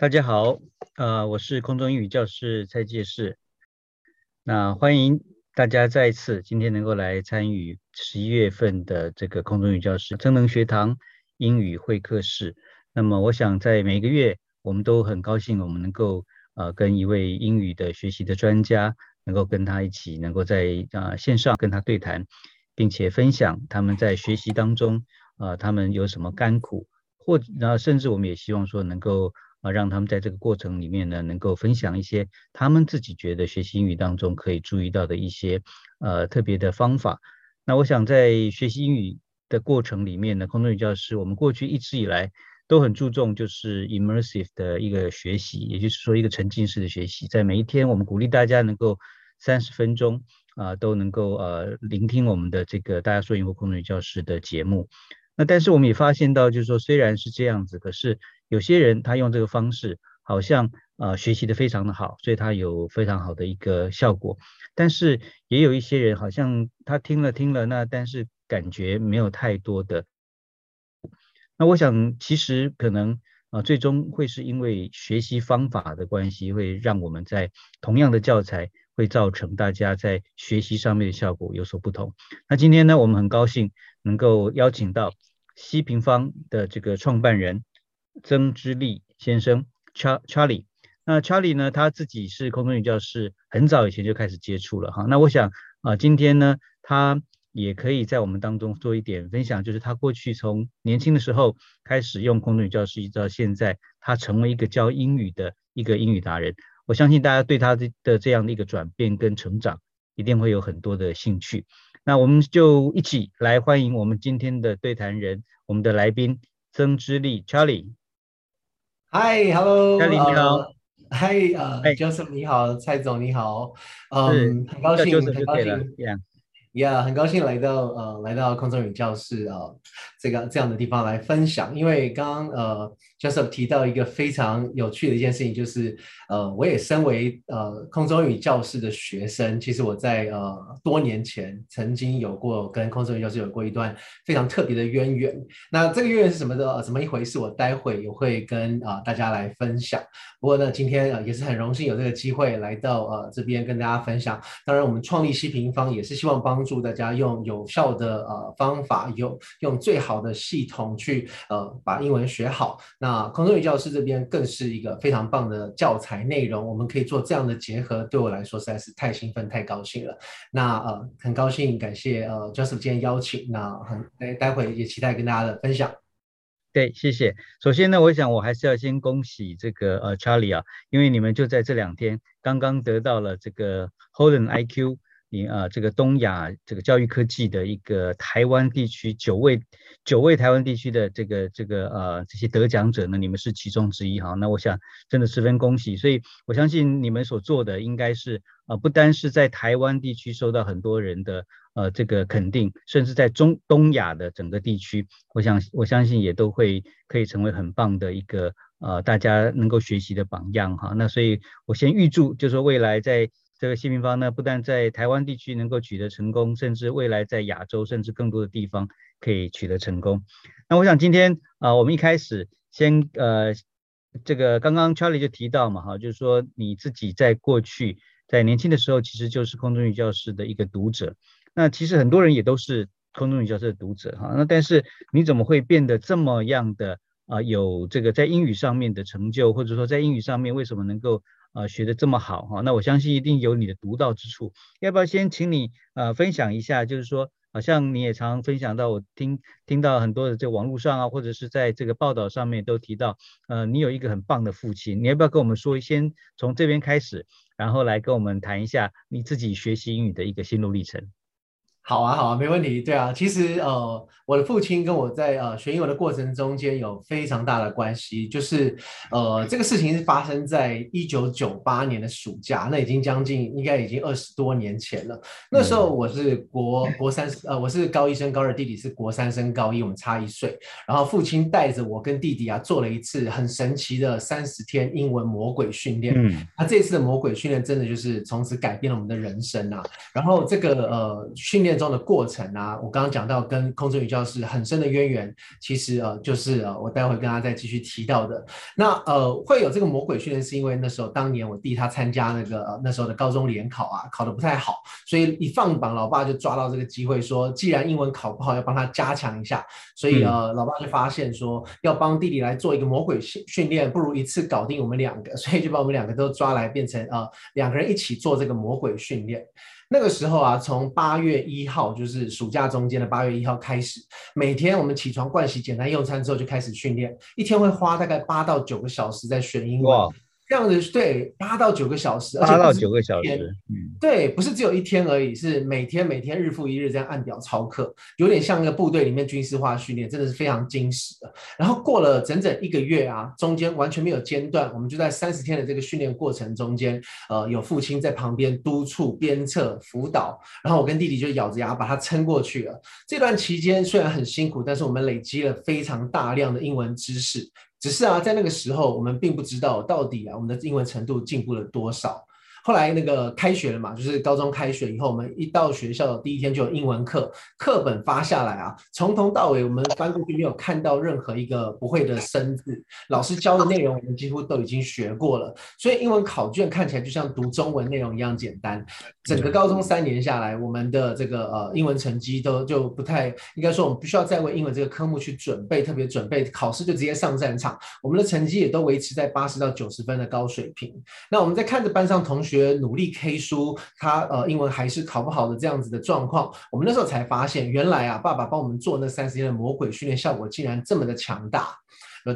大家好，呃，我是空中英语教师蔡介士。那欢迎大家再一次今天能够来参与十一月份的这个空中英语教室增能学堂英语会客室。那么我想在每个月，我们都很高兴，我们能够呃跟一位英语的学习的专家，能够跟他一起，能够在啊线上跟他对谈，并且分享他们在学习当中啊他们有什么甘苦，或然后甚至我们也希望说能够。啊，让他们在这个过程里面呢，能够分享一些他们自己觉得学习英语当中可以注意到的一些呃特别的方法。那我想在学习英语的过程里面呢，空中语教师我们过去一直以来都很注重就是 immersive 的一个学习，也就是说一个沉浸式的学习。在每一天，我们鼓励大家能够三十分钟啊，都能够呃聆听我们的这个大家说英语空中语教师的节目。那但是我们也发现到，就是说虽然是这样子，可是有些人他用这个方式，好像呃学习的非常的好，所以他有非常好的一个效果。但是也有一些人好像他听了听了，那但是感觉没有太多的。那我想其实可能啊最终会是因为学习方法的关系，会让我们在同样的教材会造成大家在学习上面的效果有所不同。那今天呢，我们很高兴能够邀请到。西平方的这个创办人曾之立先生 Charlie 那 Charlie 呢，他自己是空中语教室，很早以前就开始接触了哈。那我想啊，今天呢，他也可以在我们当中做一点分享，就是他过去从年轻的时候开始用空中语教室，一直到现在，他成为一个教英语的一个英语达人。我相信大家对他的的这样的一个转变跟成长，一定会有很多的兴趣。那我们就一起来欢迎我们今天的对谈人，我们的来宾曾之立 Charlie。Hi，Hello，你好。Hi，呃，Joseph 你好，蔡总你好。嗯，很高兴，很高兴。Yeah，很高兴来到呃来到空中语教室啊这个这样的地方来分享，因为刚刚呃 Joseph 提到一个非常有趣的一件事情，就是呃我也身为呃空中语教室的学生，其实我在呃多年前曾经有过跟空中语教室有过一段非常特别的渊源。那这个渊源是什么的？怎么一回事？我待会也会跟啊大家来分享。不过呢，今天呃也是很荣幸有这个机会来到呃这边跟大家分享。当然，我们创立西平方也是希望帮。助大家用有效的呃方法，用用最好好的系统去呃把英文学好。那空中语教师这边更是一个非常棒的教材内容，我们可以做这样的结合，对我来说实在是太兴奋、太高兴了。那呃很高兴，感谢呃 Joseph 今天邀请。那很待待会也期待跟大家的分享。对，谢谢。首先呢，我想我还是要先恭喜这个呃 Charlie 啊，因为你们就在这两天刚刚得到了这个 Holden IQ。你啊，这个东亚这个教育科技的一个台湾地区九位九位台湾地区的这个这个呃这些得奖者呢，你们是其中之一哈。那我想真的十分恭喜，所以我相信你们所做的应该是呃不单是在台湾地区受到很多人的呃这个肯定，甚至在中东亚的整个地区，我想我相信也都会可以成为很棒的一个呃大家能够学习的榜样哈。那所以我先预祝，就是说未来在这个新平方呢，不但在台湾地区能够取得成功，甚至未来在亚洲甚至更多的地方可以取得成功。那我想今天啊，我们一开始先呃，这个刚刚 Charlie 就提到嘛，哈，就是说你自己在过去在年轻的时候，其实就是空中语教室的一个读者。那其实很多人也都是空中语教室的读者哈。那但是你怎么会变得这么样的啊，有这个在英语上面的成就，或者说在英语上面为什么能够？啊，学的这么好哈，那我相信一定有你的独到之处。要不要先请你呃分享一下？就是说，好像你也常分享到，我听听到很多的这网络上啊，或者是在这个报道上面都提到，呃，你有一个很棒的父亲。你要不要跟我们说，先从这边开始，然后来跟我们谈一下你自己学习英语的一个心路历程？好啊，好啊，没问题。对啊，其实呃，我的父亲跟我在呃学英文的过程中间有非常大的关系。就是呃，这个事情是发生在一九九八年的暑假，那已经将近应该已经二十多年前了。那时候我是国国三，呃，我是高一升高二，弟弟是国三升高一，我们差一岁。然后父亲带着我跟弟弟啊，做了一次很神奇的三十天英文魔鬼训练。嗯，那这次的魔鬼训练真的就是从此改变了我们的人生啊。然后这个呃训练。练中的过程啊，我刚刚讲到跟空中语教室很深的渊源，其实呃就是呃我待会跟大家再继续提到的。那呃会有这个魔鬼训练，是因为那时候当年我弟他参加那个那时候的高中联考啊，考得不太好，所以一放榜，老爸就抓到这个机会说，既然英文考不好，要帮他加强一下，所以呃老爸就发现说要帮弟弟来做一个魔鬼训训练，不如一次搞定我们两个，所以就把我们两个都抓来变成呃两个人一起做这个魔鬼训练。那个时候啊，从八月一号，就是暑假中间的八月一号开始，每天我们起床、盥洗、简单用餐之后就开始训练，一天会花大概八到九个小时在学英文。这样子对，八到九个小时，八到九个小时，嗯，对，不是只有一天而已，是每天每天日复一日这样按表操课，有点像那个部队里面军事化训练，真的是非常精实的。然后过了整整一个月啊，中间完全没有间断，我们就在三十天的这个训练过程中间，呃，有父亲在旁边督促、鞭策、辅导，然后我跟弟弟就咬着牙把它撑过去了。这段期间虽然很辛苦，但是我们累积了非常大量的英文知识。只是啊，在那个时候，我们并不知道到底啊，我们的英文程度进步了多少。后来那个开学了嘛，就是高中开学以后，我们一到学校的第一天就有英文课，课本发下来啊，从头到尾我们翻过去没有看到任何一个不会的生字，老师教的内容我们几乎都已经学过了，所以英文考卷看起来就像读中文内容一样简单。整个高中三年下来，我们的这个呃英文成绩都就不太应该说，我们不需要再为英文这个科目去准备，特别准备考试就直接上战场，我们的成绩也都维持在八十到九十分的高水平。那我们在看着班上同学。努力 K 书，他呃英文还是考不好的这样子的状况，我们那时候才发现，原来啊爸爸帮我们做那三十天的魔鬼训练，效果竟然这么的强大。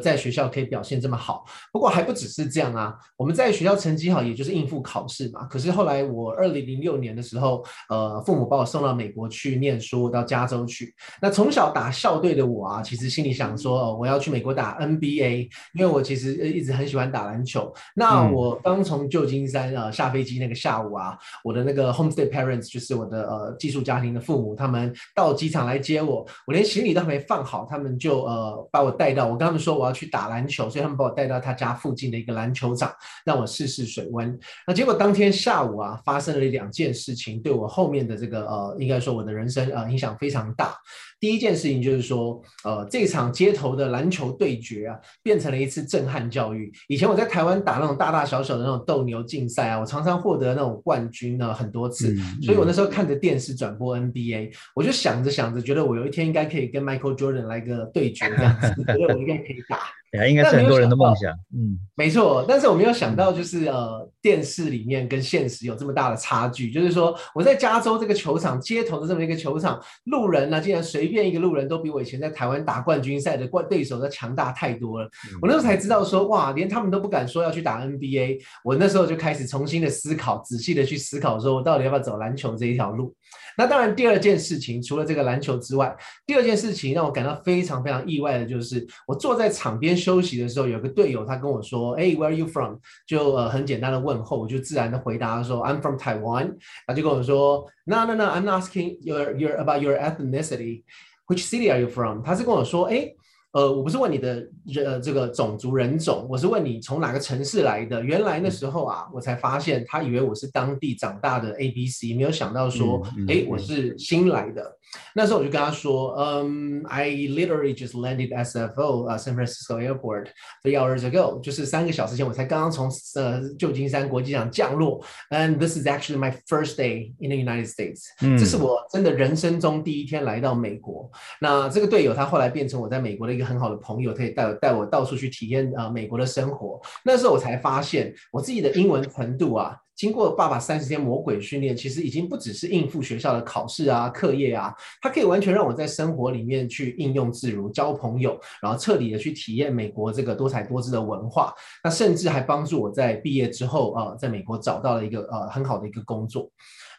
在学校可以表现这么好，不过还不只是这样啊。我们在学校成绩好，也就是应付考试嘛。可是后来我二零零六年的时候，呃，父母把我送到美国去念书，到加州去。那从小打校队的我啊，其实心里想说，哦我要去美国打 NBA，因为我其实一直很喜欢打篮球。那我刚从旧金山呃下飞机那个下午啊，我的那个 homestay parents 就是我的呃寄宿家庭的父母，他们到机场来接我，我连行李都还没放好，他们就呃把我带到，我跟他们说。我要去打篮球，所以他们把我带到他家附近的一个篮球场，让我试试水温。那结果当天下午啊，发生了两件事情，对我后面的这个呃，应该说我的人生啊影响非常大。第一件事情就是说，呃，这场街头的篮球对决啊，变成了一次震撼教育。以前我在台湾打那种大大小小的那种斗牛竞赛啊，我常常获得那种冠军呢很多次。所以我那时候看着电视转播 NBA，我就想着想着，觉得我有一天应该可以跟 Michael Jordan 来个对决这样子，觉得我应该可以打。呀，应该是很多人的梦想。嗯，没错。但是我没有想到，就是呃，电视里面跟现实有这么大的差距。就是说，我在加州这个球场街头的这么一个球场，路人呢，竟然随便一个路人都比我以前在台湾打冠军赛的冠对手要强大太多了。我那时候才知道说，哇，连他们都不敢说要去打 NBA。我那时候就开始重新的思考，仔细的去思考，说我到底要不要走篮球这一条路。那当然，第二件事情除了这个篮球之外，第二件事情让我感到非常非常意外的就是，我坐在场边休息的时候，有个队友他跟我说：“哎，Where are you from？” 就呃很简单的问候，我就自然的回答说：“I'm from Taiwan。”他就跟我说：“No, no, no, I'm asking your your about your ethnicity. Which city are you from？” 他是跟我说：“哎。”呃，我不是问你的呃这个种族人种，我是问你从哪个城市来的。原来那时候啊，我才发现他以为我是当地长大的 A B C，没有想到说，哎，我是新来的。那时候我就跟他说，嗯，I literally just landed SFO 啊，San Francisco Airport three hours ago，就是三个小时前我才刚刚从呃旧金山国际机场降落。And this is actually my first day in the United States，这是我真的人生中第一天来到美国。那这个队友他后来变成我在美国的一个很好的朋友，他也带我带我到处去体验啊美国的生活。那时候我才发现我自己的英文程度啊。经过爸爸三十天魔鬼训练，其实已经不只是应付学校的考试啊、课业啊，它可以完全让我在生活里面去应用自如，交朋友，然后彻底的去体验美国这个多彩多姿的文化。那甚至还帮助我在毕业之后啊，在美国找到了一个呃很好的一个工作。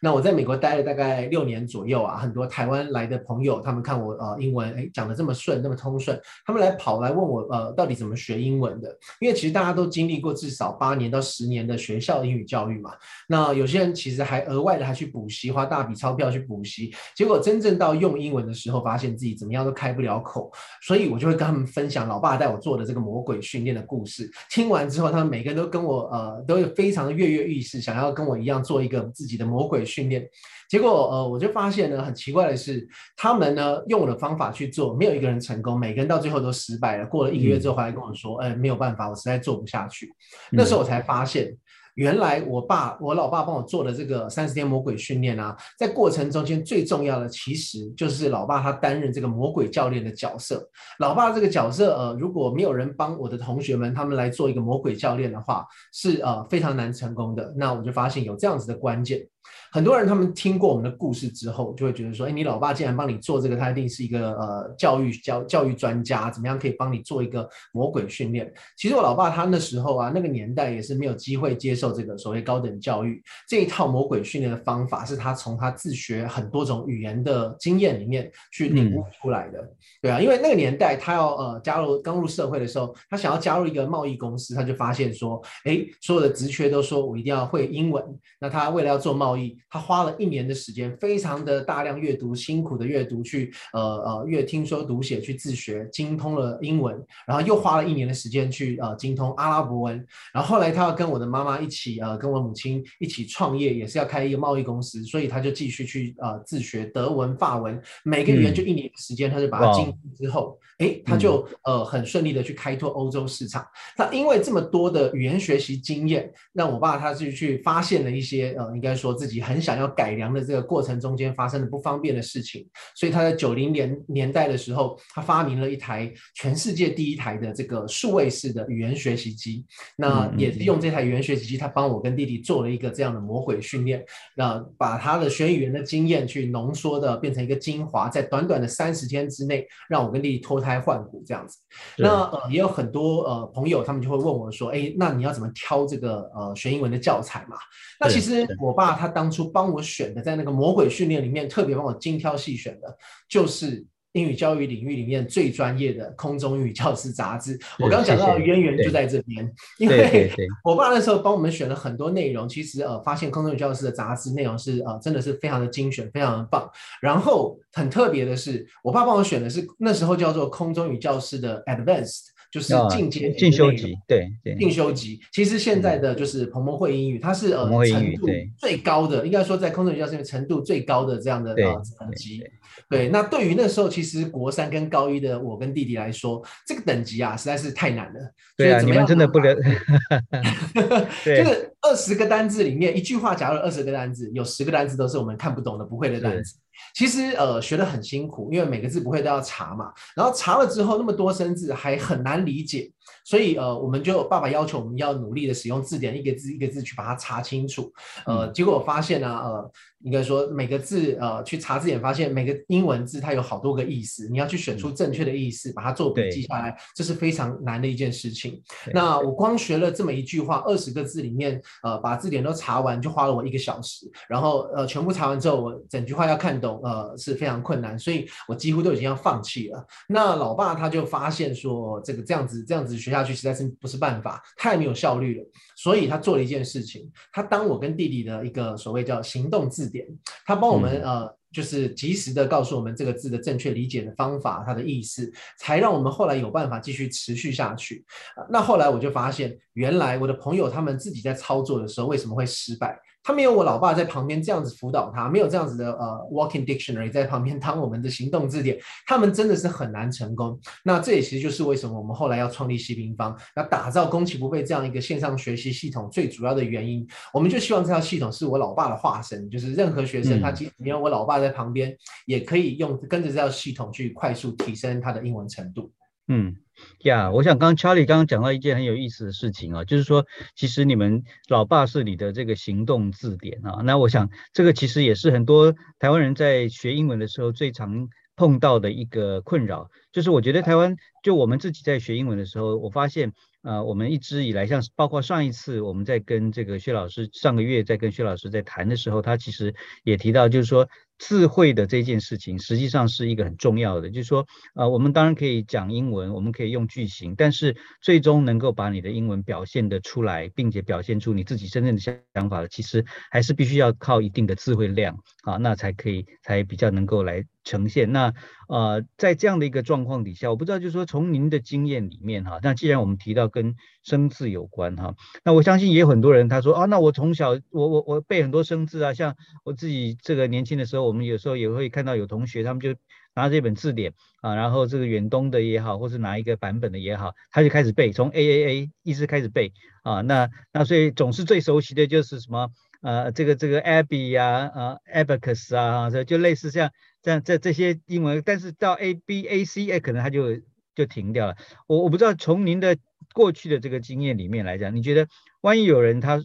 那我在美国待了大概六年左右啊，很多台湾来的朋友，他们看我呃英文哎讲的这么顺，那么通顺，他们来跑来问我呃到底怎么学英文的？因为其实大家都经历过至少八年到十年的学校英语教育嘛。那有些人其实还额外的还去补习，花大笔钞票去补习，结果真正到用英文的时候，发现自己怎么样都开不了口。所以我就会跟他们分享老爸带我做的这个魔鬼训练的故事。听完之后，他们每个人都跟我呃都有非常的跃跃欲试，想要跟我一样做一个自己的魔鬼。训练。结果呃，我就发现呢，很奇怪的是，他们呢用我的方法去做，没有一个人成功，每个人到最后都失败了。过了一个月之后，回来跟我说，哎，没有办法，我实在做不下去。那时候我才发现。原来我爸我老爸帮我做的这个三十天魔鬼训练啊，在过程中间最重要的其实就是老爸他担任这个魔鬼教练的角色。老爸这个角色，呃，如果没有人帮我的同学们他们来做一个魔鬼教练的话，是呃非常难成功的。那我就发现有这样子的关键。很多人他们听过我们的故事之后，就会觉得说，哎，你老爸既然帮你做这个，他一定是一个呃教育教教育专家，怎么样可以帮你做一个魔鬼训练？其实我老爸他那时候啊，那个年代也是没有机会接受这个所谓高等教育，这一套魔鬼训练的方法是他从他自学很多种语言的经验里面去领悟出来的。对啊，因为那个年代他要呃加入刚入社会的时候，他想要加入一个贸易公司，他就发现说，哎，所有的职缺都说我一定要会英文，那他为了要做贸易。他花了一年的时间，非常的大量阅读，辛苦的阅读，去呃呃，阅听说读写，去自学，精通了英文，然后又花了一年的时间去呃精通阿拉伯文，然后后来他要跟我的妈妈一起呃，跟我母亲一起创业，也是要开一个贸易公司，所以他就继续去呃自学德文、法文，每个语言就一年的时间，他就把它精通之后，哎，他就呃很顺利的去开拓欧洲市场。那因为这么多的语言学习经验，让我爸他就去发现了一些呃，应该说自己很。想要改良的这个过程中间发生的不方便的事情，所以他在九零年年代的时候，他发明了一台全世界第一台的这个数位式的语言学习机。那也是用这台语言学习机，他帮我跟弟弟做了一个这样的魔鬼训练，那把他的学语言的经验去浓缩的变成一个精华，在短短的三十天之内，让我跟弟弟脱胎换骨这样子。那呃也有很多呃朋友，他们就会问我说：“哎，那你要怎么挑这个呃学英文的教材嘛？”那其实我爸他当初。帮我选的，在那个魔鬼训练里面，特别帮我精挑细选的，就是英语教育领域里面最专业的《空中英语教师》杂志。我刚刚讲到的渊源就在这边，因为 我爸那时候帮我们选了很多内容，其实呃，发现《空中语教师》的杂志内容是呃，真的是非常的精选，非常的棒。然后很特别的是，我爸帮我选的是那时候叫做《空中语教师》的 Advanced。就是进阶进修级，对对，进修级。其实现在的就是彭博会英语，它是呃程度最高的，应该说在空中语教师程度最高的这样的呃等级。对，那对于那时候其实国三跟高一的我跟弟弟来说，这个等级啊实在是太难了。对啊，你们真的不能。就是二十个单字里面，一句话假如二十个单字，有十个单字都是我们看不懂的、不会的单词。其实呃学得很辛苦，因为每个字不会都要查嘛，然后查了之后那么多生字还很难理解，所以呃我们就爸爸要求我们要努力的使用字典，一个字一个字去把它查清楚。呃，结果我发现呢，呃。应该说每个字，呃，去查字典发现每个英文字它有好多个意思，你要去选出正确的意思，把它做笔记下来，这是非常难的一件事情。那我光学了这么一句话，二十个字里面，呃，把字典都查完就花了我一个小时，然后呃，全部查完之后，我整句话要看懂，呃，是非常困难，所以我几乎都已经要放弃了。那老爸他就发现说，这个这样子这样子学下去实在是不是办法，太没有效率了，所以他做了一件事情，他当我跟弟弟的一个所谓叫行动字。典，他帮我们呃，就是及时的告诉我们这个字的正确理解的方法，它的意思，才让我们后来有办法继续持续下去。那后来我就发现，原来我的朋友他们自己在操作的时候为什么会失败？他没有我老爸在旁边这样子辅导他，没有这样子的呃 walking dictionary 在旁边当我们的行动字典，他们真的是很难成功。那这也其实就是为什么我们后来要创立西平方，要打造攻其不备这样一个线上学习系统最主要的原因。我们就希望这套系统是我老爸的化身，就是任何学生他即使没有我老爸在旁边，也可以用跟着这套系统去快速提升他的英文程度。嗯。呀，我想刚 Charlie 刚刚讲到一件很有意思的事情啊，就是说，其实你们老爸是你的这个行动字典啊。那我想这个其实也是很多台湾人在学英文的时候最常碰到的一个困扰，就是我觉得台湾就我们自己在学英文的时候，我发现。呃，我们一直以来，像包括上一次我们在跟这个薛老师，上个月在跟薛老师在谈的时候，他其实也提到，就是说智慧的这件事情，实际上是一个很重要的。就是说，呃，我们当然可以讲英文，我们可以用句型，但是最终能够把你的英文表现的出来，并且表现出你自己真正的想法的，其实还是必须要靠一定的智慧量啊，那才可以才比较能够来呈现。那呃，在这样的一个状况底下，我不知道就是说从您的经验里面哈，那既然我们提到跟生字有关哈，那我相信也有很多人他说啊，那我从小我我我背很多生字啊，像我自己这个年轻的时候，我们有时候也会看到有同学他们就拿这本字典啊，然后这个远东的也好，或是拿一个版本的也好，他就开始背，从 A A A 一直开始背啊，那那所以总是最熟悉的就是什么呃这个这个 Abby 呀啊 Abacus 啊，就类似像。这样这这些英文，但是到 A B A C 哎，可能它就就停掉了。我我不知道从您的过去的这个经验里面来讲，你觉得万一有人他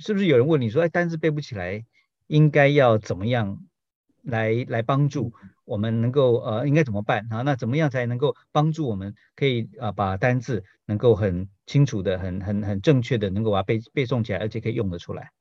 是不是有人问你说，哎，单词背不起来，应该要怎么样来来帮助我们能够呃应该怎么办啊？那怎么样才能够帮助我们可以啊把单字能够很清楚的、很很很正确的能够把它背背诵起来，而且可以用得出来？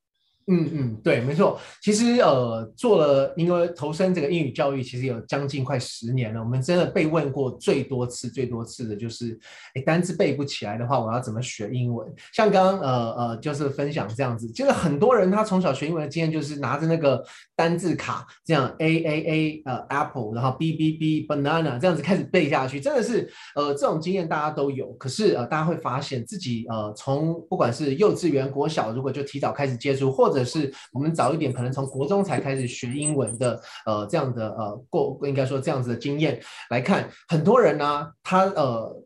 嗯嗯，对，没错。其实呃，做了因为投身这个英语教育，其实有将近快十年了。我们真的被问过最多次、最多次的就是，哎，单词背不起来的话，我要怎么学英文？像刚刚呃呃，就是分享这样子，就是很多人他从小学英文的经验就是拿着那个单字卡，这样 A A A 呃 Apple，然后 B B B Banana 这样子开始背下去，真的是呃这种经验大家都有。可是呃，大家会发现自己呃从不管是幼稚园、国小，如果就提早开始接触，或或或者是我们早一点，可能从国中才开始学英文的，呃，这样的呃过，应该说这样子的经验来看，很多人呢，他呃。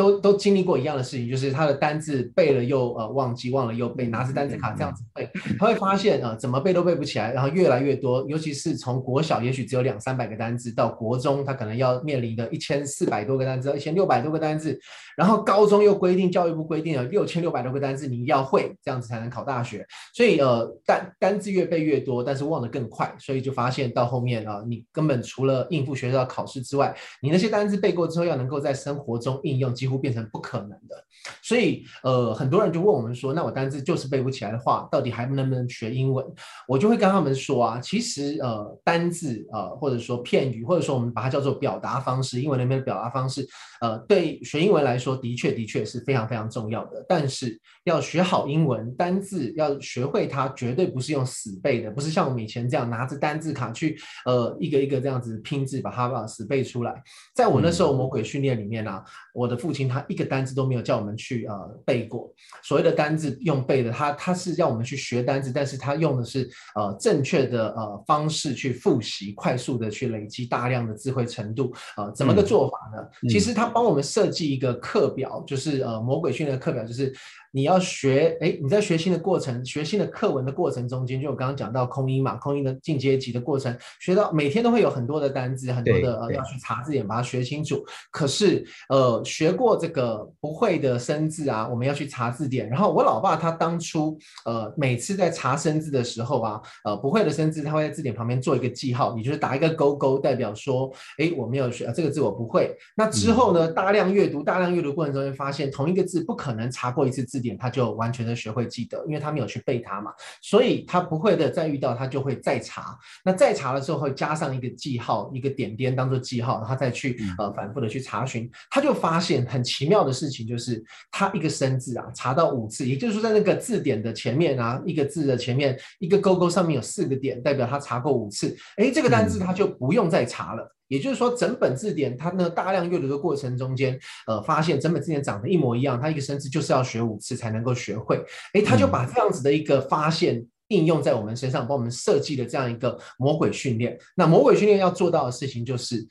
都都经历过一样的事情，就是他的单字背了又呃忘记，忘了又背，拿着单字卡这样子背，他会发现呃怎么背都背不起来，然后越来越多，尤其是从国小也许只有两三百个单字，到国中他可能要面临的一千四百多个单字，一千六百多个单字，然后高中又规定教育部规定了六千六百多个单字你要会，这样子才能考大学，所以呃单单字越背越多，但是忘得更快，所以就发现到后面啊，你根本除了应付学校考试之外，你那些单字背过之后要能够在生活中应用，几乎变成不可能的，所以呃，很多人就问我们说，那我单字就是背不起来的话，到底还能不能学英文？我就会跟他们说啊，其实呃，单字呃，或者说片语，或者说我们把它叫做表达方式，英文那边的表达方式，呃，对学英文来说，的确的确是非常非常重要的。但是要学好英文，单字要学会它，绝对不是用死背的，不是像我们以前这样拿着单字卡去呃一个一个这样子拼字把它把死背出来。在我那时候魔鬼训练里面呢。我的父亲他一个单字都没有叫我们去呃背过，所谓的单字用背的，他他是要我们去学单字，但是他用的是呃正确的呃方式去复习，快速的去累积大量的智慧程度，呃，怎么个做法呢？其实他帮我们设计一个课表，就是呃魔鬼训练的课表，就是。你要学，哎，你在学新的过程、学新的课文的过程中间，就我刚刚讲到空音嘛，空音的进阶级的过程，学到每天都会有很多的单字，很多的呃要去查字典把它学清楚。可是，呃，学过这个不会的生字啊，我们要去查字典。然后我老爸他当初，呃，每次在查生字的时候啊，呃，不会的生字他会在字典旁边做一个记号，也就是打一个勾勾，代表说，哎，我没有学这个字，我不会。那之后呢，大量阅读，大量阅读过程中会发现，同一个字不可能查过一次字。典他就完全的学会记得，因为他没有去背它嘛，所以他不会的，再遇到他就会再查。那再查的时候会加上一个记号，一个点点当做记号，然后再去呃反复的去查询。他就发现很奇妙的事情，就是他一个生字啊查到五次，也就是说在那个字典的前面啊，一个字的前面一个勾勾上面有四个点，代表他查过五次。哎，这个单字他就不用再查了。也就是说，整本字典它呢大量阅读的过程中间，呃，发现整本字典长得一模一样，它一个生字就是要学五次才能够学会。诶，他就把这样子的一个发现应用在我们身上，帮我们设计了这样一个魔鬼训练。那魔鬼训练要做到的事情就是。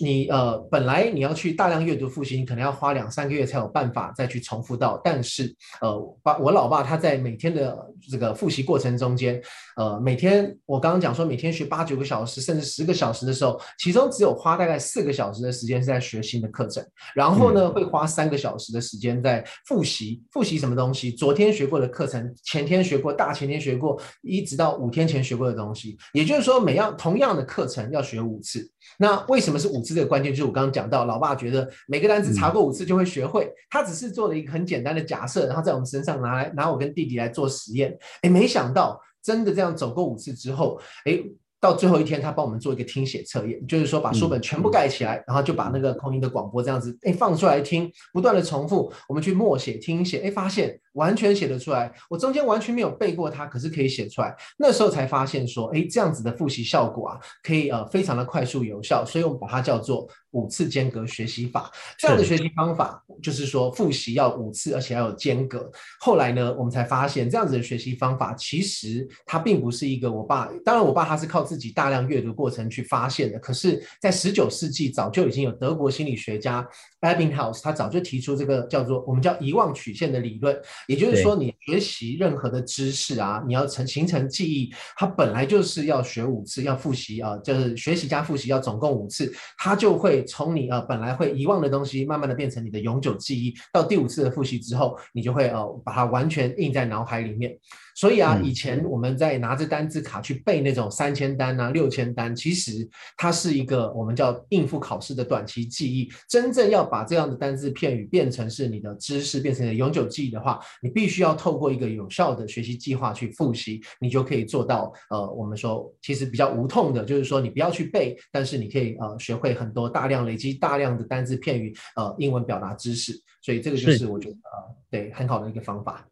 你呃，本来你要去大量阅读复习，你可能要花两三个月才有办法再去重复到。但是呃，把我老爸他在每天的这个复习过程中间，呃，每天我刚刚讲说每天学八九个小时，甚至十个小时的时候，其中只有花大概四个小时的时间是在学新的课程，然后呢，会花三个小时的时间在复习，复习什么东西？昨天学过的课程，前天学过，大前天学过，一直到五天前学过的东西。也就是说，每样同样的课程要学五次。那为什么是五次？这个关键就是我刚刚讲到，老爸觉得每个单词查过五次就会学会，他只是做了一个很简单的假设，然后在我们身上拿来拿我跟弟弟来做实验。哎，没想到真的这样走过五次之后，哎。到最后一天，他帮我们做一个听写测验，就是说把书本全部盖起来，然后就把那个空音的广播这样子，哎放出来听，不断的重复，我们去默写听写，哎发现完全写得出来。我中间完全没有背过它，可是可以写出来。那时候才发现说，哎，这样子的复习效果啊，可以呃非常的快速有效，所以我们把它叫做五次间隔学习法。这样的学习方法就是说复习要五次，而且要有间隔。后来呢，我们才发现这样子的学习方法其实它并不是一个我爸，当然我爸他是靠自己大量阅读过程去发现的。可是，在十九世纪早就已经有德国心理学家 Ebbinghaus，他早就提出这个叫做我们叫遗忘曲线的理论。也就是说，你学习任何的知识啊，你要成形成记忆，它本来就是要学五次，要复习啊，就是学习加复习要总共五次，它就会从你啊本来会遗忘的东西，慢慢的变成你的永久记忆。到第五次的复习之后，你就会呃把它完全印在脑海里面。所以啊，以前我们在拿着单字卡去背那种三千单啊、六千单，其实它是一个我们叫应付考试的短期记忆。真正要把这样的单字片语变成是你的知识，变成永久记忆的话，你必须要透过一个有效的学习计划去复习，你就可以做到。呃，我们说其实比较无痛的，就是说你不要去背，但是你可以呃学会很多大量累积大量的单字片语，呃，英文表达知识。所以这个就是我觉得呃对很好的一个方法。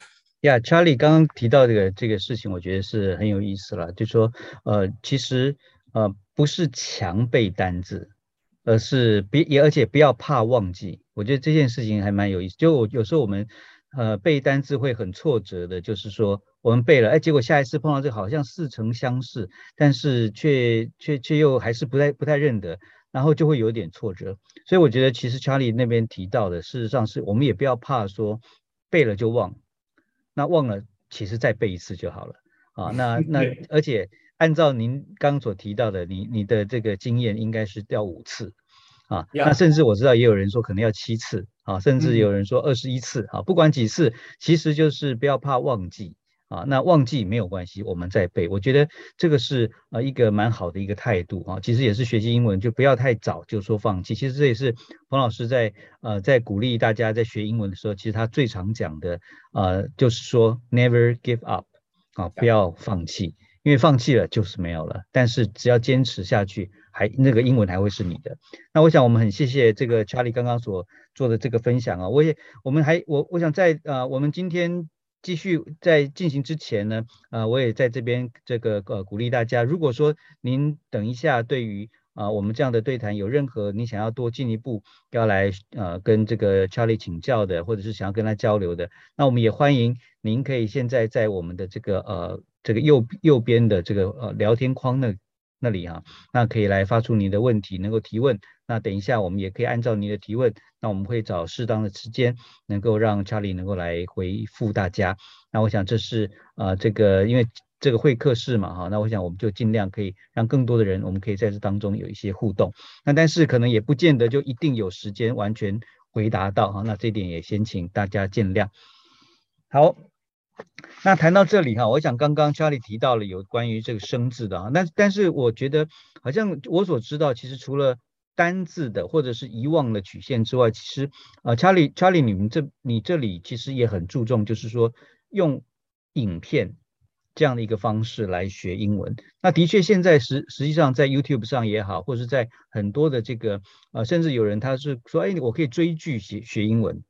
呀，Charlie 刚刚提到这个这个事情，我觉得是很有意思了。就说，呃，其实呃不是强背单字，而是别也而且不要怕忘记。我觉得这件事情还蛮有意思。就有时候我们呃背单字会很挫折的，就是说我们背了，哎，结果下一次碰到这个好像似曾相识，但是却却却又还是不太不太认得，然后就会有点挫折。所以我觉得其实 Charlie 那边提到的，事实上是我们也不要怕说背了就忘。那忘了，其实再背一次就好了啊。那 那而且按照您刚所提到的，你你的这个经验应该是掉五次啊。那甚至我知道也有人说可能要七次啊，甚至有人说二十一次啊。不管几次，其实就是不要怕忘记。啊，那忘记没有关系，我们再背。我觉得这个是呃一个蛮好的一个态度啊。其实也是学习英文，就不要太早就说放弃。其实这也是彭老师在呃在鼓励大家在学英文的时候，其实他最常讲的呃就是说 never give up 啊，不要放弃，因为放弃了就是没有了。但是只要坚持下去，还那个英文还会是你的。那我想我们很谢谢这个 Charlie 刚刚所做的这个分享啊。我也我们还我我想在呃我们今天。继续在进行之前呢，呃，我也在这边这个呃鼓励大家，如果说您等一下对于啊我们这样的对谈有任何你想要多进一步要来呃跟这个 Charlie 请教的，或者是想要跟他交流的，那我们也欢迎您可以现在在我们的这个呃这个右右边的这个呃聊天框那那里哈，那可以来发出您的问题，能够提问。那等一下我们也可以按照您的提问，那我们会找适当的时间，能够让 Charlie 能够来回复大家。那我想这是呃这个因为这个会客室嘛哈，那我想我们就尽量可以让更多的人，我们可以在这当中有一些互动。那但是可能也不见得就一定有时间完全回答到哈，那这点也先请大家见谅。好。那谈到这里哈，我想刚刚 Charlie 提到了有关于这个生字的啊，那但是我觉得好像我所知道，其实除了单字的或者是遗忘的曲线之外，其实啊，Charlie Charlie 你们这你这里其实也很注重，就是说用影片这样的一个方式来学英文。那的确现在实实际上在 YouTube 上也好，或者是在很多的这个啊，甚至有人他是说，哎，我可以追剧学学英文。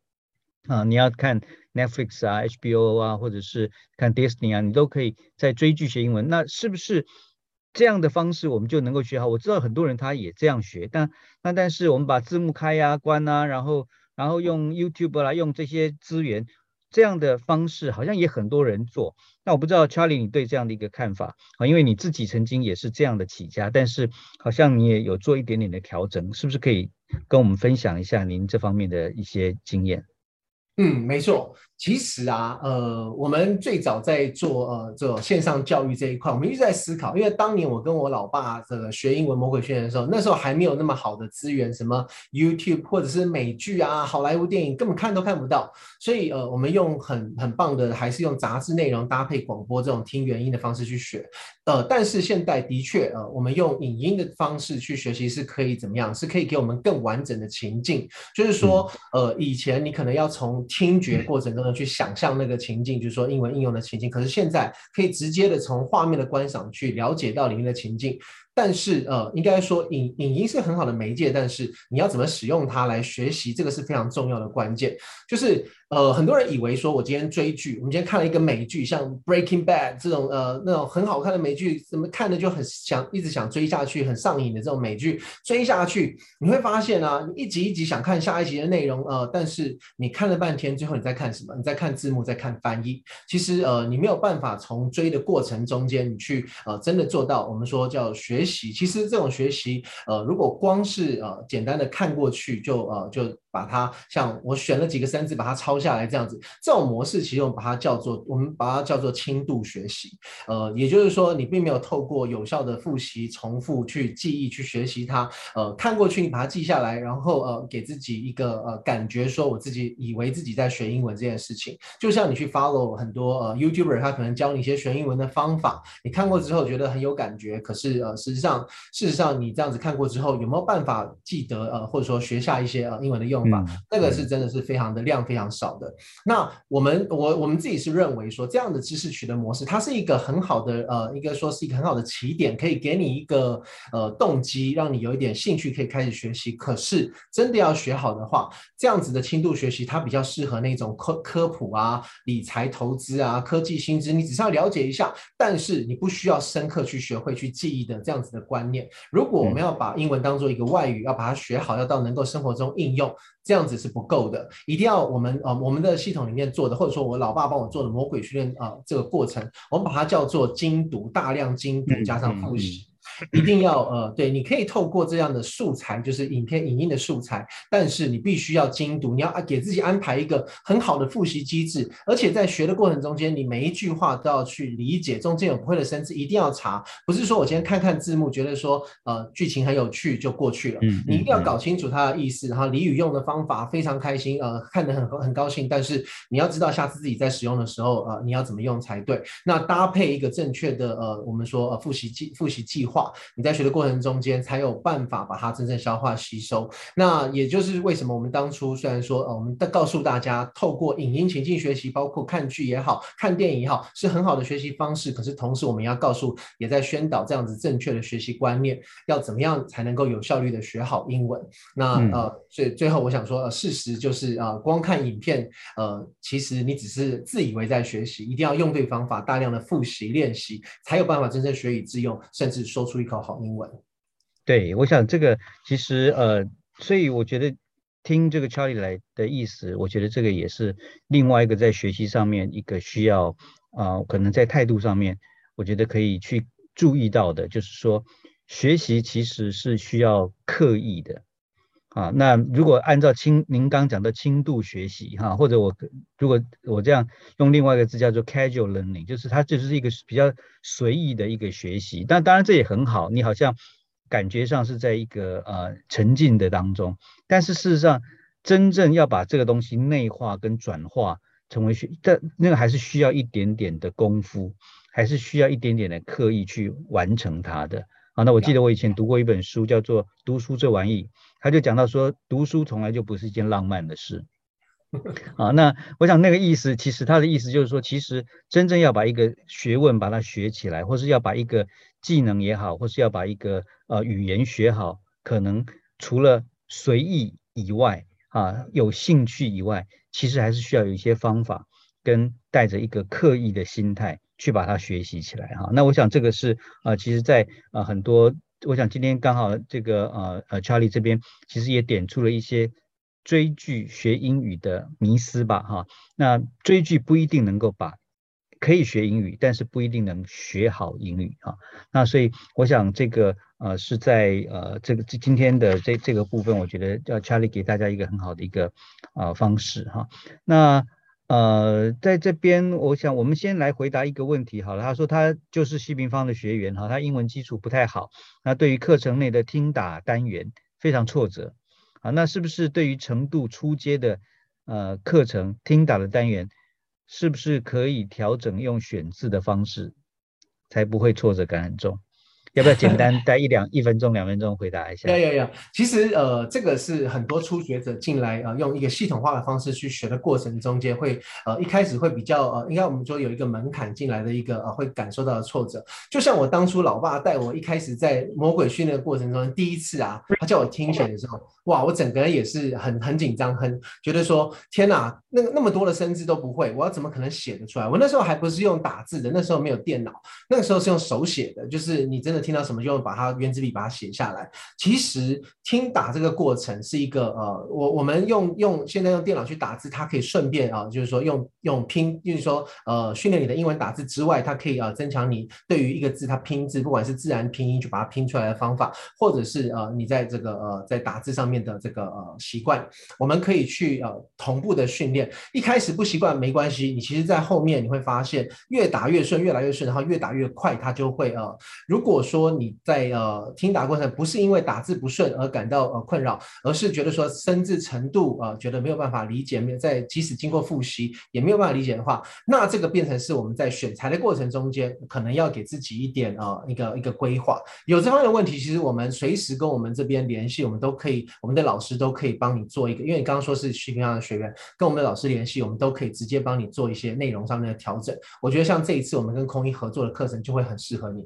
啊，你要看 Netflix 啊、HBO 啊，或者是看 Disney 啊，你都可以在追剧学英文。那是不是这样的方式我们就能够学好？我知道很多人他也这样学，但那但是我们把字幕开呀、关啊，然后然后用 YouTube 来，用这些资源，这样的方式好像也很多人做。那我不知道 Charlie 你对这样的一个看法啊？因为你自己曾经也是这样的起家，但是好像你也有做一点点的调整，是不是可以跟我们分享一下您这方面的一些经验？嗯，没错。其实啊，呃，我们最早在做呃这线上教育这一块，我们一直在思考。因为当年我跟我老爸这个学英文魔鬼训练的时候，那时候还没有那么好的资源，什么 YouTube 或者是美剧啊、好莱坞电影，根本看都看不到。所以呃，我们用很很棒的，还是用杂志内容搭配广播这种听原音的方式去学。呃，但是现在的确呃，我们用影音的方式去学习是可以怎么样？是可以给我们更完整的情境。就是说，呃，以前你可能要从听觉过程中。去想象那个情境，就是说英文应用的情境。可是现在可以直接的从画面的观赏去了解到里面的情境。但是呃，应该说影影音是很好的媒介，但是你要怎么使用它来学习，这个是非常重要的关键。就是呃，很多人以为说我今天追剧，我们今天看了一个美剧，像《Breaking Bad》这种呃那种很好看的美剧，怎么看的就很想一直想追下去，很上瘾的这种美剧，追下去你会发现啊，你一集一集想看下一集的内容，呃，但是你看了半天，最后你在看什么？你在看字幕，在看翻译。其实呃，你没有办法从追的过程中间，你去呃真的做到我们说叫学学习。其实这种学习，呃，如果光是呃简单的看过去，就呃就。把它像我选了几个生字，把它抄下来这样子，这种模式其实我们把它叫做我们把它叫做轻度学习。呃，也就是说你并没有透过有效的复习、重复去记忆、去学习它。呃，看过去你把它记下来，然后呃给自己一个呃感觉，说我自己以为自己在学英文这件事情。就像你去 follow 很多呃 YouTuber，他可能教你一些学英文的方法，你看过之后觉得很有感觉，可是呃是实上事实上你这样子看过之后有没有办法记得呃或者说学下一些呃英文的用？嗯，那个是真的是非常的量非常少的。那我们我我们自己是认为说，这样的知识取得模式，它是一个很好的呃，应该说是一个很好的起点，可以给你一个呃动机，让你有一点兴趣可以开始学习。可是真的要学好的话，这样子的轻度学习，它比较适合那种科科普啊、理财投资啊、科技薪资，你只是要了解一下，但是你不需要深刻去学会去记忆的这样子的观念。如果我们要把英文当做一个外语，要把它学好，要到能够生活中应用。这样子是不够的，一定要我们呃我们的系统里面做的，或者说我老爸帮我做的魔鬼训练啊这个过程，我们把它叫做精读，大量精读加上复习。一定要呃，对，你可以透过这样的素材，就是影片、影音的素材，但是你必须要精读，你要给自己安排一个很好的复习机制，而且在学的过程中间，你每一句话都要去理解，中间有不会的生字一定要查，不是说我今天看看字幕，觉得说呃剧情很有趣就过去了，你一定要搞清楚它的意思，然后俚语用的方法非常开心，呃，看得很很高兴，但是你要知道下次自己在使用的时候，呃，你要怎么用才对，那搭配一个正确的呃，我们说呃复习计复习计划。你在学的过程中间，才有办法把它真正消化吸收。那也就是为什么我们当初虽然说，呃，我们在告诉大家，透过影音情境学习，包括看剧也好看电影也好，是很好的学习方式。可是同时，我们要告诉，也在宣导这样子正确的学习观念，要怎么样才能够有效率的学好英文？那呃，所以最后我想说，呃，事实就是啊，光看影片，呃，其实你只是自以为在学习，一定要用对方法，大量的复习练习，才有办法真正学以致用，甚至说出注意考。好英文，对，我想这个其实呃，所以我觉得听这个 Charlie 来的意思，我觉得这个也是另外一个在学习上面一个需要啊，可能在态度上面，我觉得可以去注意到的，就是说学习其实是需要刻意的。啊，那如果按照轻您刚讲的轻度学习哈，或者我如果我这样用另外一个字叫做 casual learning，就是它就是一个比较随意的一个学习。但当然这也很好，你好像感觉上是在一个呃沉浸的当中。但是事实上，真正要把这个东西内化跟转化成为学，但那个还是需要一点点的功夫，还是需要一点点的刻意去完成它的。啊，那我记得我以前读过一本书，叫做《读书这玩意》。他就讲到说，读书从来就不是一件浪漫的事 啊。那我想那个意思，其实他的意思就是说，其实真正要把一个学问把它学起来，或是要把一个技能也好，或是要把一个呃语言学好，可能除了随意以外啊，有兴趣以外，其实还是需要有一些方法，跟带着一个刻意的心态去把它学习起来哈。那我想这个是啊，其实在啊很多。我想今天刚好这个呃呃，Charlie 这边其实也点出了一些追剧学英语的迷思吧哈。那追剧不一定能够把可以学英语，但是不一定能学好英语啊。那所以我想这个呃是在呃这个今天的这这个部分，我觉得要 Charlie 给大家一个很好的一个啊方式哈。那呃，在这边，我想我们先来回答一个问题好了。他说他就是西平方的学员哈，他英文基础不太好，那对于课程内的听打单元非常挫折啊。那是不是对于程度初阶的呃课程听打的单元，是不是可以调整用选字的方式，才不会挫折感很重？要不要简单待一两一分钟、两分钟回答一下？要要要。其实呃，这个是很多初学者进来呃，用一个系统化的方式去学的过程中间，会呃一开始会比较呃，应该我们说有一个门槛进来的一个呃，会感受到的挫折。就像我当初老爸带我一开始在魔鬼训练的过程中，第一次啊，他叫我听写的时候，哇，我整个人也是很很紧张，很觉得说天哪，那那么多的生字都不会，我要怎么可能写得出来？我那时候还不是用打字的，那时候没有电脑，那个时候是用手写的，就是你真的。听到什么就把它圆珠笔把它写下来。其实听打这个过程是一个呃，我我们用用现在用电脑去打字，它可以顺便啊，就是说用用拼，就是说呃训练你的英文打字之外，它可以啊增强你对于一个字它拼字，不管是自然拼音去把它拼出来的方法，或者是呃你在这个呃在打字上面的这个呃习惯，我们可以去呃同步的训练。一开始不习惯没关系，你其实在后面你会发现越打越顺，越来越顺，然后越打越快，它就会呃如果。说你在呃听打过程不是因为打字不顺而感到呃困扰，而是觉得说生字程度呃觉得没有办法理解，没有在即使经过复习也没有办法理解的话，那这个变成是我们在选材的过程中间可能要给自己一点呃一个一个规划。有这方面的问题，其实我们随时跟我们这边联系，我们都可以，我们的老师都可以帮你做一个，因为你刚刚说是徐平阳的学员，跟我们的老师联系，我们都可以直接帮你做一些内容上面的调整。我觉得像这一次我们跟空一合作的课程就会很适合你。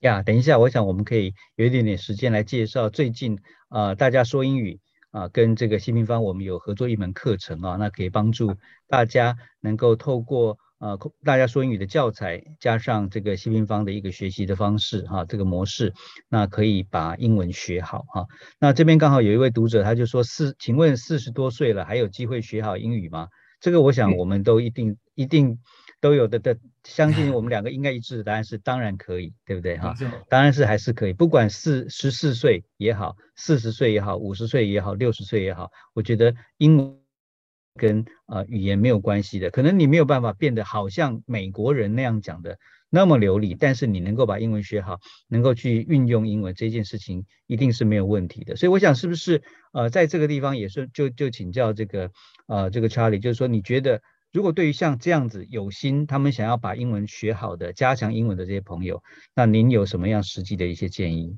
呀，等一下，我想我们可以有一点点时间来介绍最近啊，大家说英语啊，跟这个新平方我们有合作一门课程啊，那可以帮助大家能够透过呃大家说英语的教材，加上这个新平方的一个学习的方式哈，这个模式，那可以把英文学好哈。那这边刚好有一位读者，他就说四，请问四十多岁了还有机会学好英语吗？这个我想我们都一定一定。都有的的，相信 我们两个应该一致的答案是当然可以，对不对哈？当然是还是可以，不管是十四岁也好，四十岁也好，五十岁也好，六十岁也好，我觉得英文跟呃语言没有关系的。可能你没有办法变得好像美国人那样讲的那么流利，但是你能够把英文学好，能够去运用英文这件事情，一定是没有问题的。所以我想是不是呃在这个地方也是就就请教这个呃这个 Charlie，就是说你觉得？如果对于像这样子有心，他们想要把英文学好的、加强英文的这些朋友，那您有什么样实际的一些建议？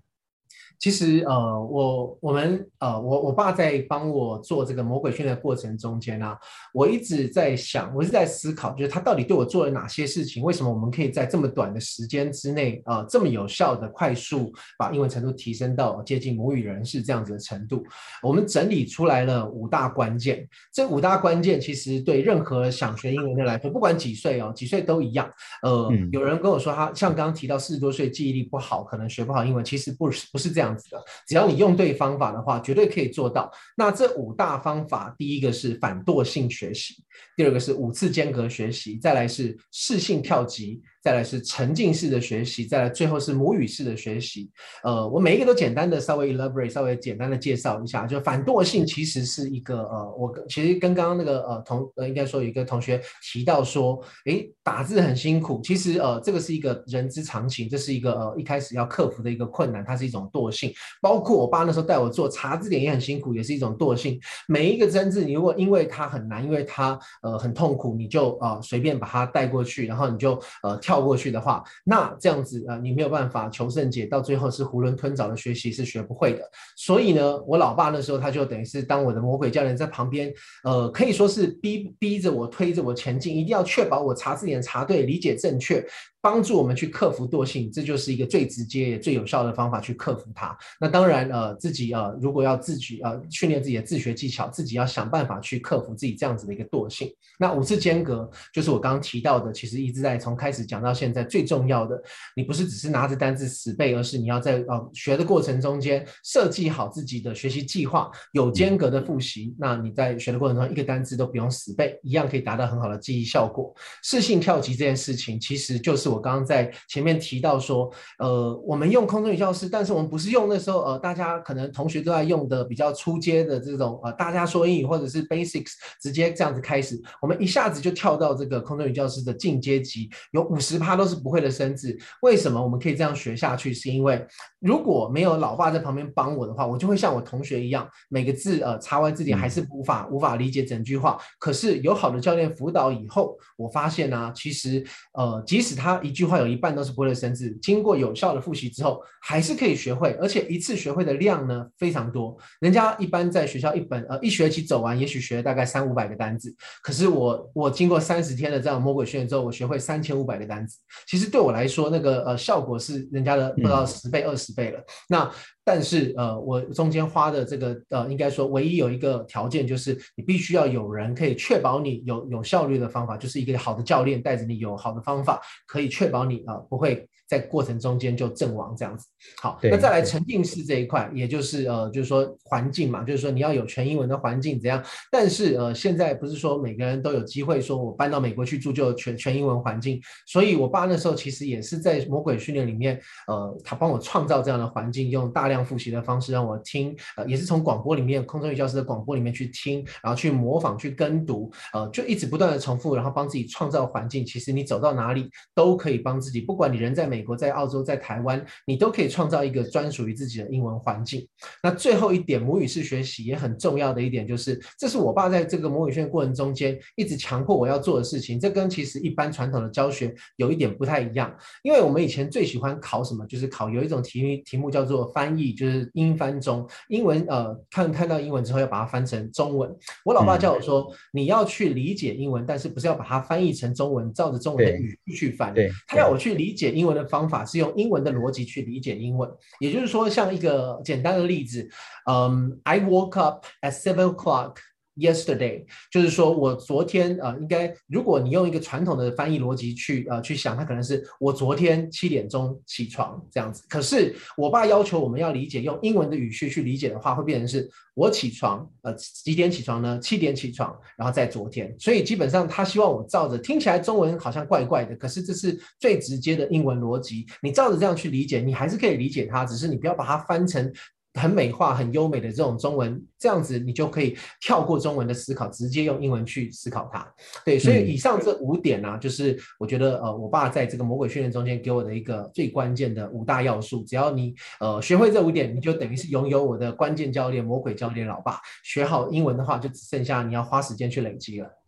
其实呃，我我们呃，我我爸在帮我做这个魔鬼训练的过程中间啊，我一直在想，我是在思考，就是他到底对我做了哪些事情？为什么我们可以在这么短的时间之内啊，这么有效的快速把英文程度提升到接近母语人士这样子的程度？我们整理出来了五大关键，这五大关键其实对任何想学英文的来说，不管几岁哦，几岁都一样。呃，有人跟我说，他像刚刚提到四十多岁记忆力不好，可能学不好英文，其实不是不是这样。样子的，只要你用对方法的话，绝对可以做到。那这五大方法，第一个是反惰性学习，第二个是五次间隔学习，再来是适性跳级。再来是沉浸式的学习，再来最后是母语式的学习。呃，我每一个都简单的稍微 elaborate，稍微简单的介绍一下。就反惰性其实是一个呃，我其实跟刚刚那个呃同呃应该说有一个同学提到说，诶，打字很辛苦。其实呃，这个是一个人之常情，这是一个呃一开始要克服的一个困难，它是一种惰性。包括我爸那时候带我做查字典也很辛苦，也是一种惰性。每一个真字，你如果因为它很难，因为它呃很痛苦，你就呃随便把它带过去，然后你就呃跳。跳过去的话，那这样子啊，你没有办法求甚解，到最后是囫囵吞枣的学习是学不会的。所以呢，我老爸那时候他就等于是当我的魔鬼教练，在旁边，呃，可以说是逼逼着我，推着我前进，一定要确保我查字典查对，理解正确。帮助我们去克服惰性，这就是一个最直接也最有效的方法去克服它。那当然，呃，自己呃，如果要自己呃训练自己的自学技巧，自己要想办法去克服自己这样子的一个惰性。那五次间隔就是我刚刚提到的，其实一直在从开始讲到现在最重要的。你不是只是拿着单字死背，而是你要在呃学的过程中间设计好自己的学习计划，有间隔的复习。那你在学的过程中，一个单字都不用死背，一样可以达到很好的记忆效果。适性跳级这件事情，其实就是。我刚刚在前面提到说，呃，我们用空中语教室，但是我们不是用那时候呃，大家可能同学都在用的比较初阶的这种呃，大家说英语或者是 basics，直接这样子开始，我们一下子就跳到这个空中语教室的进阶级，有五十趴都是不会的生字。为什么我们可以这样学下去？是因为如果没有老爸在旁边帮我的话，我就会像我同学一样，每个字呃查完字典还是无法无法理解整句话。可是有好的教练辅导以后，我发现呢，其实呃，即使他一句话有一半都是不会的生字，经过有效的复习之后，还是可以学会，而且一次学会的量呢非常多。人家一般在学校一本呃一学期走完，也许学了大概三五百个单字，可是我我经过三十天的这样魔鬼训练之后，我学会三千五百个单字。其实对我来说，那个呃效果是人家的不知道十倍二十倍了。那但是呃，我中间花的这个呃，应该说唯一有一个条件就是，你必须要有人可以确保你有有效率的方法，就是一个好的教练带着你有好的方法，可以确保你啊不会。在过程中间就阵亡这样子，好，那再来沉浸式这一块，也就是呃，就是说环境嘛，就是说你要有全英文的环境怎样？但是呃，现在不是说每个人都有机会说我搬到美国去住就全全英文环境，所以我爸那时候其实也是在魔鬼训练里面，呃，他帮我创造这样的环境，用大量复习的方式让我听，呃，也是从广播里面空中语教师的广播里面去听，然后去模仿去跟读，呃，就一直不断的重复，然后帮自己创造环境。其实你走到哪里都可以帮自己，不管你人在美。美国在澳洲在台湾，你都可以创造一个专属于自己的英文环境。那最后一点，母语式学习也很重要的一点，就是这是我爸在这个母语训练过程中间一直强迫我要做的事情。这跟其实一般传统的教学有一点不太一样，因为我们以前最喜欢考什么，就是考有一种题题目叫做翻译，就是英翻中，英文呃看看到英文之后要把它翻成中文。我老爸叫我说，你要去理解英文，但是不是要把它翻译成中文，照着中文的语句去翻？对他要我去理解英文的。方法是用英文的逻辑去理解英文，也就是说，像一个简单的例子，嗯，I woke up at seven o'clock yesterday，就是说我昨天呃，应该如果你用一个传统的翻译逻辑去呃去想，它可能是我昨天七点钟起床这样子。可是我爸要求我们要理解，用英文的语序去理解的话，会变成是。我起床，呃，几点起床呢？七点起床，然后在昨天，所以基本上他希望我照着，听起来中文好像怪怪的，可是这是最直接的英文逻辑，你照着这样去理解，你还是可以理解它，只是你不要把它翻成。很美化、很优美的这种中文，这样子你就可以跳过中文的思考，直接用英文去思考它。对，所以以上这五点呢，就是我觉得呃，我爸在这个魔鬼训练中间给我的一个最关键的五大要素。只要你呃学会这五点，你就等于是拥有我的关键教练、魔鬼教练老爸。学好英文的话，就只剩下你要花时间去累积了。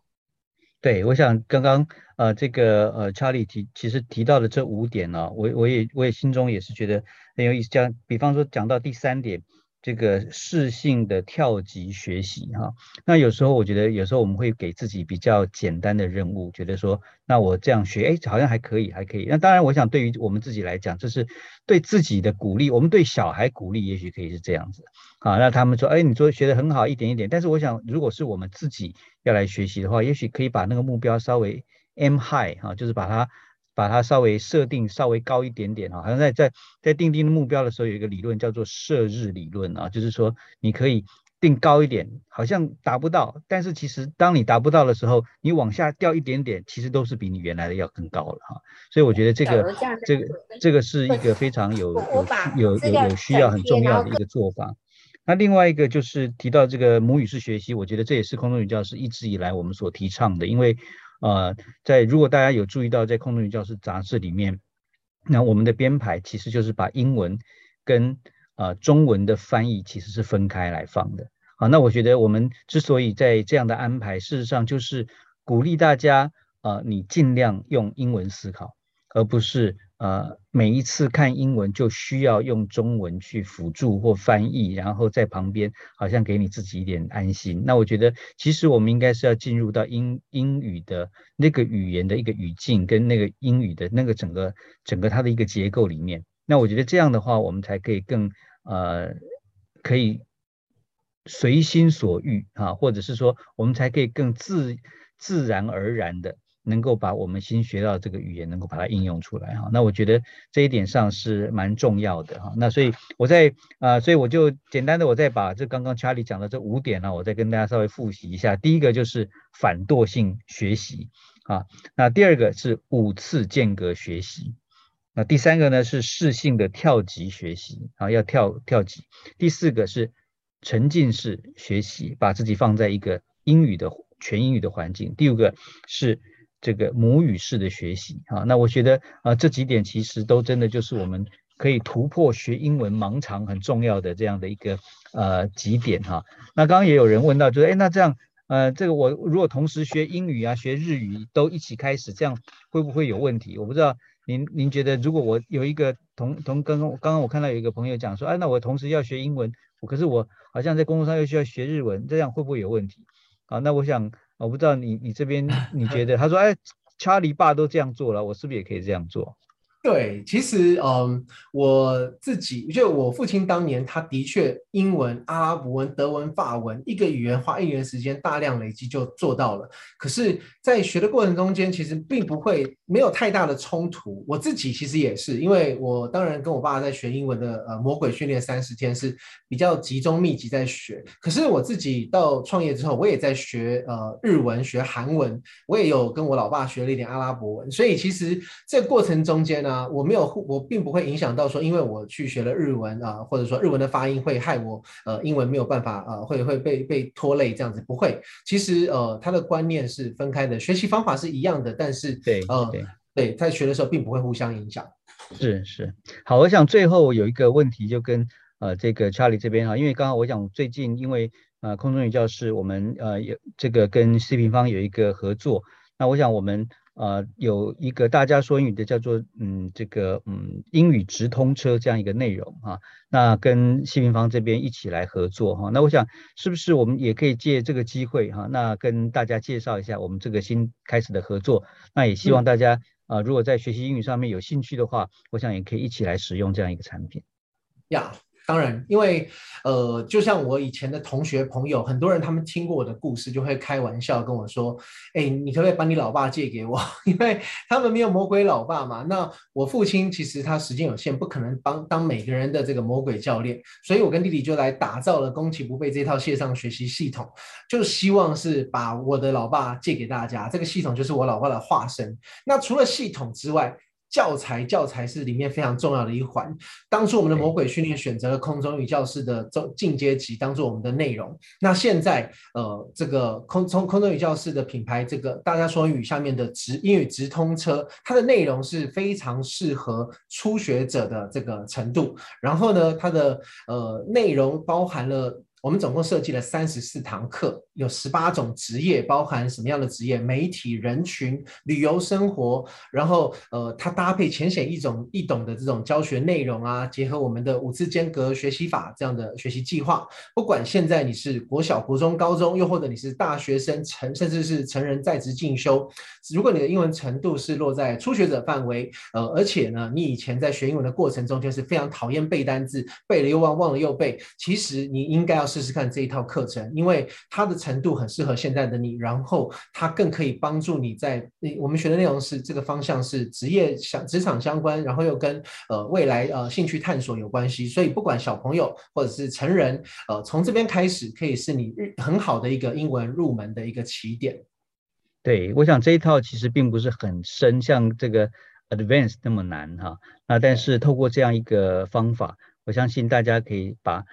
对，我想刚刚呃这个呃查理提其实提到的这五点呢，我我也我也心中也是觉得。很有意思，讲比方说讲到第三点，这个适性的跳级学习哈，那有时候我觉得有时候我们会给自己比较简单的任务，觉得说那我这样学，哎，好像还可以，还可以。那当然，我想对于我们自己来讲，这是对自己的鼓励。我们对小孩鼓励，也许可以是这样子啊。那他们说，哎，你说学的很好，一点一点。但是我想，如果是我们自己要来学习的话，也许可以把那个目标稍微 m high 哈，就是把它。把它稍微设定稍微高一点点啊，好像在在在定定目标的时候有一个理论叫做射日理论啊，就是说你可以定高一点，好像达不到，但是其实当你达不到的时候，你往下掉一点点，其实都是比你原来的要更高了哈。所以我觉得这个这个这个是一个非常有有有有有需要很重要的一个做法。那另外一个就是提到这个母语式学习，我觉得这也是空中语教师一直以来我们所提倡的，因为。呃，在如果大家有注意到，在空中语教师杂志里面，那我们的编排其实就是把英文跟呃中文的翻译其实是分开来放的。好，那我觉得我们之所以在这样的安排，事实上就是鼓励大家，呃，你尽量用英文思考，而不是。呃，每一次看英文就需要用中文去辅助或翻译，然后在旁边好像给你自己一点安心。那我觉得，其实我们应该是要进入到英英语的那个语言的一个语境，跟那个英语的那个整个整个它的一个结构里面。那我觉得这样的话，我们才可以更呃，可以随心所欲啊，或者是说，我们才可以更自自然而然的。能够把我们新学到这个语言，能够把它应用出来哈，那我觉得这一点上是蛮重要的哈。那所以我在啊，所以我就简单的我再把这刚刚查理讲的这五点呢，我再跟大家稍微复习一下。第一个就是反惰性学习啊，那第二个是五次间隔学习，那第三个呢是适性的跳级学习啊，要跳跳级。第四个是沉浸式学习，把自己放在一个英语的全英语的环境。第五个是。这个母语式的学习啊，那我觉得啊，这几点其实都真的就是我们可以突破学英文盲肠很重要的这样的一个呃几点哈。那刚刚也有人问到，就是哎，那这样呃，这个我如果同时学英语啊、学日语都一起开始，这样会不会有问题？我不知道您您觉得如果我有一个同同刚刚刚刚我看到有一个朋友讲说，哎，那我同时要学英文，可是我好像在工作上又需要学日文，这样会不会有问题？啊，那我想我不知道你你这边你觉得，他说，哎，查理爸都这样做了，我是不是也可以这样做？对，其实嗯，我自己就我父亲当年，他的确英文、阿拉伯文、德文、法文一个语言花一年时间大量累积就做到了。可是，在学的过程中间，其实并不会没有太大的冲突。我自己其实也是，因为我当然跟我爸在学英文的呃魔鬼训练三十天是比较集中密集在学。可是我自己到创业之后，我也在学呃日文、学韩文，我也有跟我老爸学了一点阿拉伯文。所以其实这过程中间呢。我没有，我并不会影响到说，因为我去学了日文啊，或者说日文的发音会害我呃英文没有办法呃会会被被拖累这样子，不会。其实呃他的观念是分开的，学习方法是一样的，但是对呃对在学的时候并不会互相影响。是是，好，我想最后有一个问题就跟呃这个 Charlie 这边哈，因为刚刚我想最近因为呃空中语教室我们呃有这个跟视频方有一个合作，那我想我们。呃，有一个大家说英语的叫做嗯，这个嗯英语直通车这样一个内容哈，那跟西平方这边一起来合作哈，那我想是不是我们也可以借这个机会哈，那跟大家介绍一下我们这个新开始的合作，那也希望大家啊，如果在学习英语上面有兴趣的话，我想也可以一起来使用这样一个产品。呀。当然，因为呃，就像我以前的同学朋友，很多人他们听过我的故事，就会开玩笑跟我说：“哎，你可不可以把你老爸借给我？因为他们没有魔鬼老爸嘛。那我父亲其实他时间有限，不可能帮当每个人的这个魔鬼教练，所以我跟弟弟就来打造了攻其不备这套线上学习系统，就希望是把我的老爸借给大家。这个系统就是我老爸的化身。那除了系统之外，教材教材是里面非常重要的一环。当初我们的魔鬼训练选择了空中语教室的中进阶级当做我们的内容。那现在呃，这个空从空中语教室的品牌，这个大家说英语下面的直英语直通车，它的内容是非常适合初学者的这个程度。然后呢，它的呃内容包含了。我们总共设计了三十四堂课，有十八种职业，包含什么样的职业？媒体人群、旅游生活，然后呃，它搭配浅显易懂易懂的这种教学内容啊，结合我们的五字间隔学习法这样的学习计划。不管现在你是国小、国中、高中，又或者你是大学生、成甚至是成人在职进修，如果你的英文程度是落在初学者范围，呃，而且呢，你以前在学英文的过程中就是非常讨厌背单字，背了又忘，忘了又背，其实你应该要。试试看这一套课程，因为它的程度很适合现在的你，然后它更可以帮助你在我们学的内容是这个方向是职业相职场相关，然后又跟呃未来呃兴趣探索有关系，所以不管小朋友或者是成人，呃从这边开始可以是你日很好的一个英文入门的一个起点。对，我想这一套其实并不是很深，像这个 advanced 那么难哈，那但是透过这样一个方法，我相信大家可以把。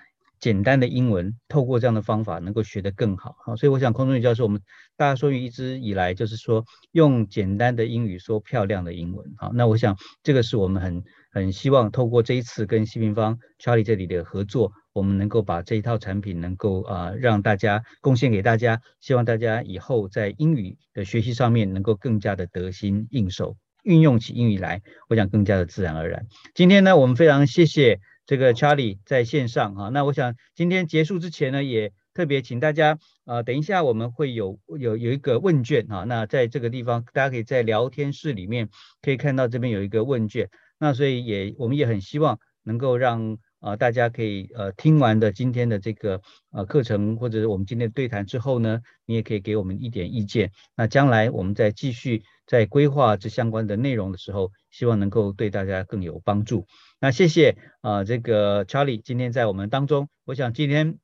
简单的英文，透过这样的方法能够学得更好。好，所以我想空中语教授，我们大家说语一直以来就是说用简单的英语说漂亮的英文。好，那我想这个是我们很很希望透过这一次跟西平方 Charlie 这里的合作，我们能够把这一套产品能够啊让大家贡献给大家，希望大家以后在英语的学习上面能够更加的得心应手，运用起英语来，我想更加的自然而然。今天呢，我们非常谢谢。这个 Charlie 在线上哈，那我想今天结束之前呢，也特别请大家啊，等一下我们会有有有一个问卷哈，那在这个地方大家可以在聊天室里面可以看到这边有一个问卷，那所以也我们也很希望能够让啊大家可以呃听完的今天的这个呃课程或者是我们今天的对谈之后呢，你也可以给我们一点意见，那将来我们再继续在规划这相关的内容的时候，希望能够对大家更有帮助。那谢谢啊，这个 Charlie 今天在我们当中，我想今天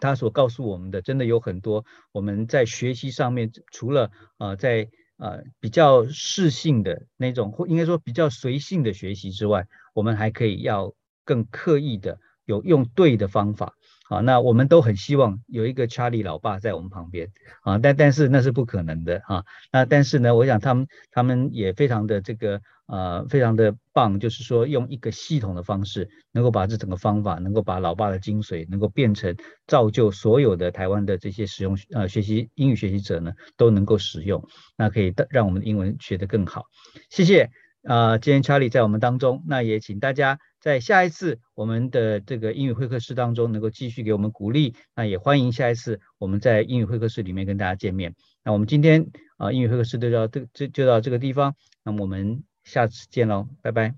他所告诉我们的，真的有很多我们在学习上面，除了呃在呃比较适性的那种，或应该说比较随性的学习之外，我们还可以要更刻意的有用对的方法。啊，那我们都很希望有一个查理老爸在我们旁边啊，但但是那是不可能的啊。那但是呢，我想他们他们也非常的这个呃非常的棒，就是说用一个系统的方式，能够把这整个方法，能够把老爸的精髓，能够变成造就所有的台湾的这些使用呃学习英语学习者呢，都能够使用，那可以让我们的英文学得更好。谢谢。啊，今天查理在我们当中，那也请大家在下一次我们的这个英语会客室当中能够继续给我们鼓励。那也欢迎下一次我们在英语会客室里面跟大家见面。那我们今天啊英语会客室就到这这就到这个地方，那么我们下次见喽，拜拜。